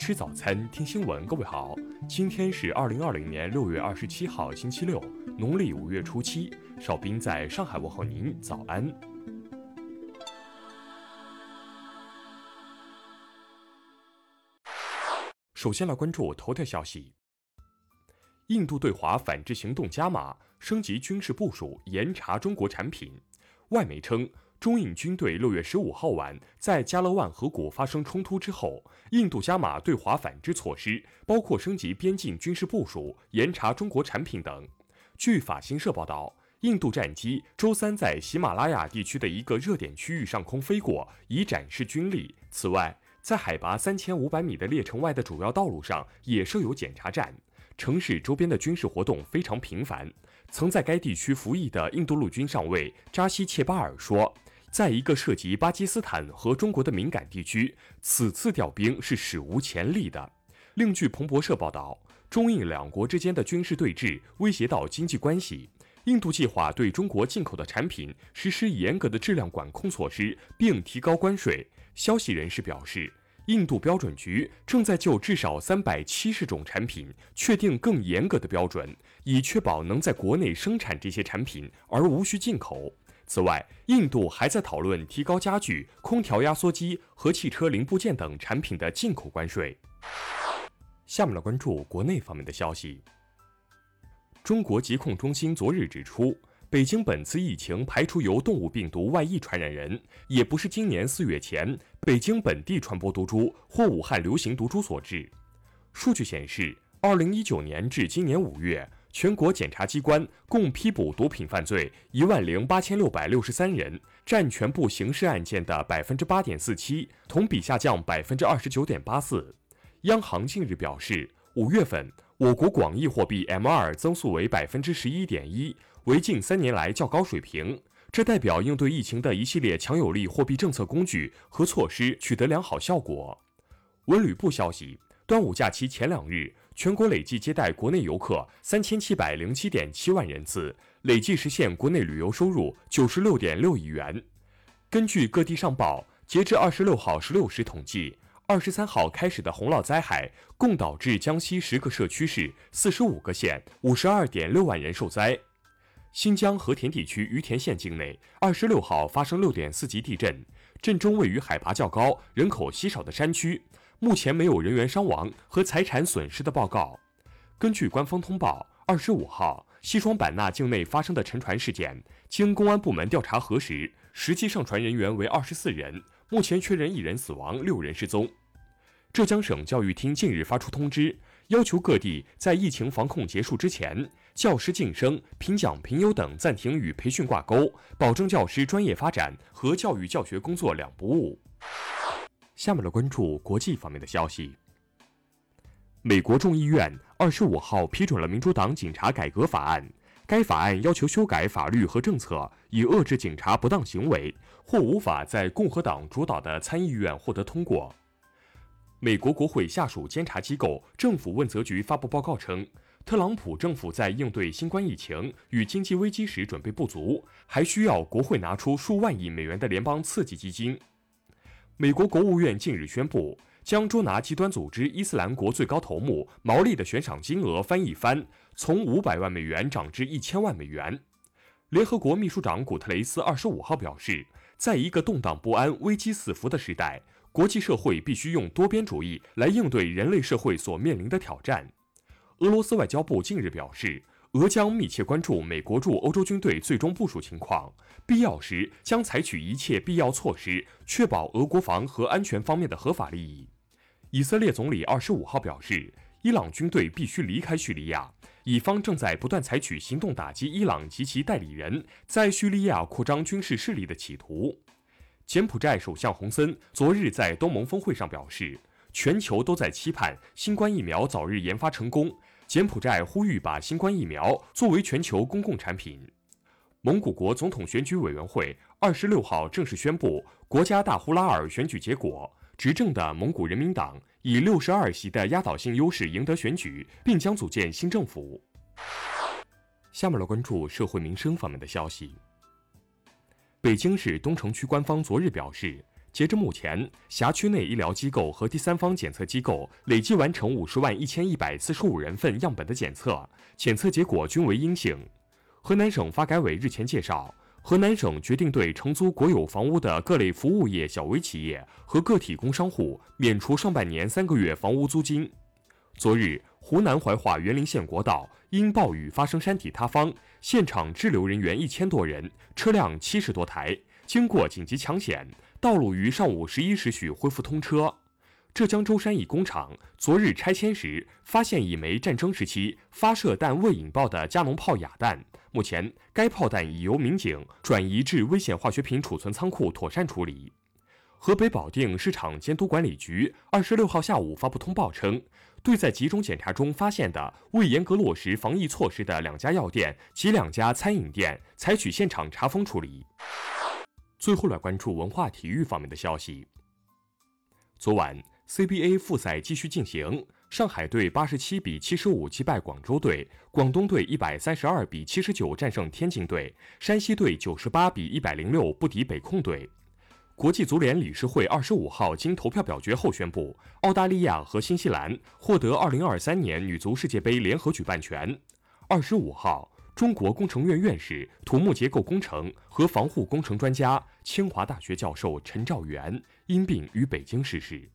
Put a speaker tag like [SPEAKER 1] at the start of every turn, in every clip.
[SPEAKER 1] 吃早餐，听新闻。各位好，今天是二零二零年六月二十七号，星期六，农历五月初七。少斌在上海问候您，早安。首先来关注头条消息：印度对华反制行动加码，升级军事部署，严查中国产品。外媒称。中印军队六月十五号晚在加勒万河谷发生冲突之后，印度加码对华反制措施，包括升级边境军事部署、严查中国产品等。据法新社报道，印度战机周三在喜马拉雅地区的一个热点区域上空飞过，以展示军力。此外，在海拔三千五百米的列城外的主要道路上也设有检查站。城市周边的军事活动非常频繁。曾在该地区服役的印度陆军上尉扎西切巴尔说。在一个涉及巴基斯坦和中国的敏感地区，此次调兵是史无前例的。另据彭博社报道，中印两国之间的军事对峙威胁到经济关系。印度计划对中国进口的产品实施严格的质量管控措施，并提高关税。消息人士表示，印度标准局正在就至少三百七十种产品确定更严格的标准，以确保能在国内生产这些产品，而无需进口。此外，印度还在讨论提高家具、空调压缩机和汽车零部件等产品的进口关税。下面来关注国内方面的消息。中国疾控中心昨日指出，北京本次疫情排除由动物病毒外溢传染人，也不是今年四月前北京本地传播毒株或武汉流行毒株所致。数据显示，二零一九年至今年五月。全国检察机关共批捕毒品犯罪一万零八千六百六十三人，占全部刑事案件的百分之八点四七，同比下降百分之二十九点八四。央行近日表示，五月份我国广义货币 M2 增速为百分之十一点一，为近三年来较高水平。这代表应对疫情的一系列强有力货币政策工具和措施取得良好效果。文旅部消息。端午假期前两日，全国累计接待国内游客三千七百零七点七万人次，累计实现国内旅游收入九十六点六亿元。根据各地上报，截至二十六号十六时统计，二十三号开始的洪涝灾害共导致江西十个社区市、四十五个县、五十二点六万人受灾。新疆和田地区于田县境内，二十六号发生六点四级地震，震中位于海拔较高、人口稀少的山区。目前没有人员伤亡和财产损失的报告。根据官方通报，二十五号西双版纳境内发生的沉船事件，经公安部门调查核实，实际上船人员为二十四人，目前确认一人死亡，六人失踪。浙江省教育厅近日发出通知，要求各地在疫情防控结束之前，教师晋升、评奖评优等暂停与培训挂钩，保证教师专业发展和教育教学工作两不误。下面来关注国际方面的消息。美国众议院二十五号批准了民主党警察改革法案，该法案要求修改法律和政策，以遏制警察不当行为，或无法在共和党主导的参议院获得通过。美国国会下属监察机构政府问责局发布报告称，特朗普政府在应对新冠疫情与经济危机时准备不足，还需要国会拿出数万亿美元的联邦刺激基金。美国国务院近日宣布，将捉拿极端组织伊斯兰国最高头目毛利的悬赏金额翻一番，从五百万美元涨至一千万美元。联合国秘书长古特雷斯二十五号表示，在一个动荡不安、危机四伏的时代，国际社会必须用多边主义来应对人类社会所面临的挑战。俄罗斯外交部近日表示。俄将密切关注美国驻欧洲军队最终部署情况，必要时将采取一切必要措施，确保俄国防和安全方面的合法利益。以色列总理二十五号表示，伊朗军队必须离开叙利亚，以方正在不断采取行动打击伊朗及其代理人在叙利亚扩张军事势力的企图。柬埔寨首相洪森昨日在东盟峰会上表示，全球都在期盼新冠疫苗早日研发成功。柬埔寨呼吁把新冠疫苗作为全球公共产品。蒙古国总统选举委员会二十六号正式宣布国家大呼拉尔选举结果，执政的蒙古人民党以六十二席的压倒性优势赢得选举，并将组建新政府。下面来关注社会民生方面的消息。北京市东城区官方昨日表示，截至目前，辖区内医疗机构和第三方检测机构累计完成五十万一千一百四十五人份样本的检测，检测结果均为阴性。河南省发改委日前介绍，河南省决定对承租国有房屋的各类服务业小微企业和个体工商户免除上半年三个月房屋租金。昨日，湖南怀化沅陵县国道因暴雨发生山体塌方，现场滞留人员一千多人，车辆七十多台，经过紧急抢险。道路于上午十一时许恢复通车。浙江舟山一工厂昨日拆迁时发现一枚战争时期发射但未引爆的加农炮哑弹，目前该炮弹已由民警转移至危险化学品储存仓库妥善处理。河北保定市场监督管理局二十六号下午发布通报称，对在集中检查中发现的未严格落实防疫措施的两家药店及两家餐饮店，采取现场查封处理。最后来关注文化体育方面的消息。昨晚 CBA 复赛继续进行，上海队八十七比七十五击败广州队，广东队一百三十二比七十九战胜天津队，山西队九十八比一百零六不敌北控队。国际足联理事会二十五号经投票表决后宣布，澳大利亚和新西兰获得二零二三年女足世界杯联合举办权。二十五号。中国工程院院士、土木结构工程和防护工程专家、清华大学教授陈兆元因病于北京逝世。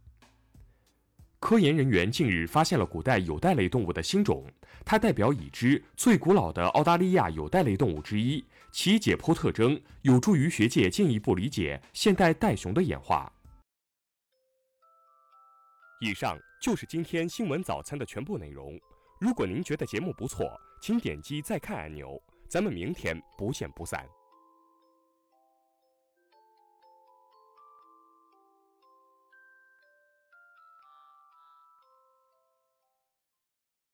[SPEAKER 1] 科研人员近日发现了古代有袋类动物的新种，它代表已知最古老的澳大利亚有袋类动物之一，其解剖特征有助于学界进一步理解现代袋熊的演化。以上就是今天新闻早餐的全部内容。如果您觉得节目不错，请点击再看按钮，咱们明天不见不散。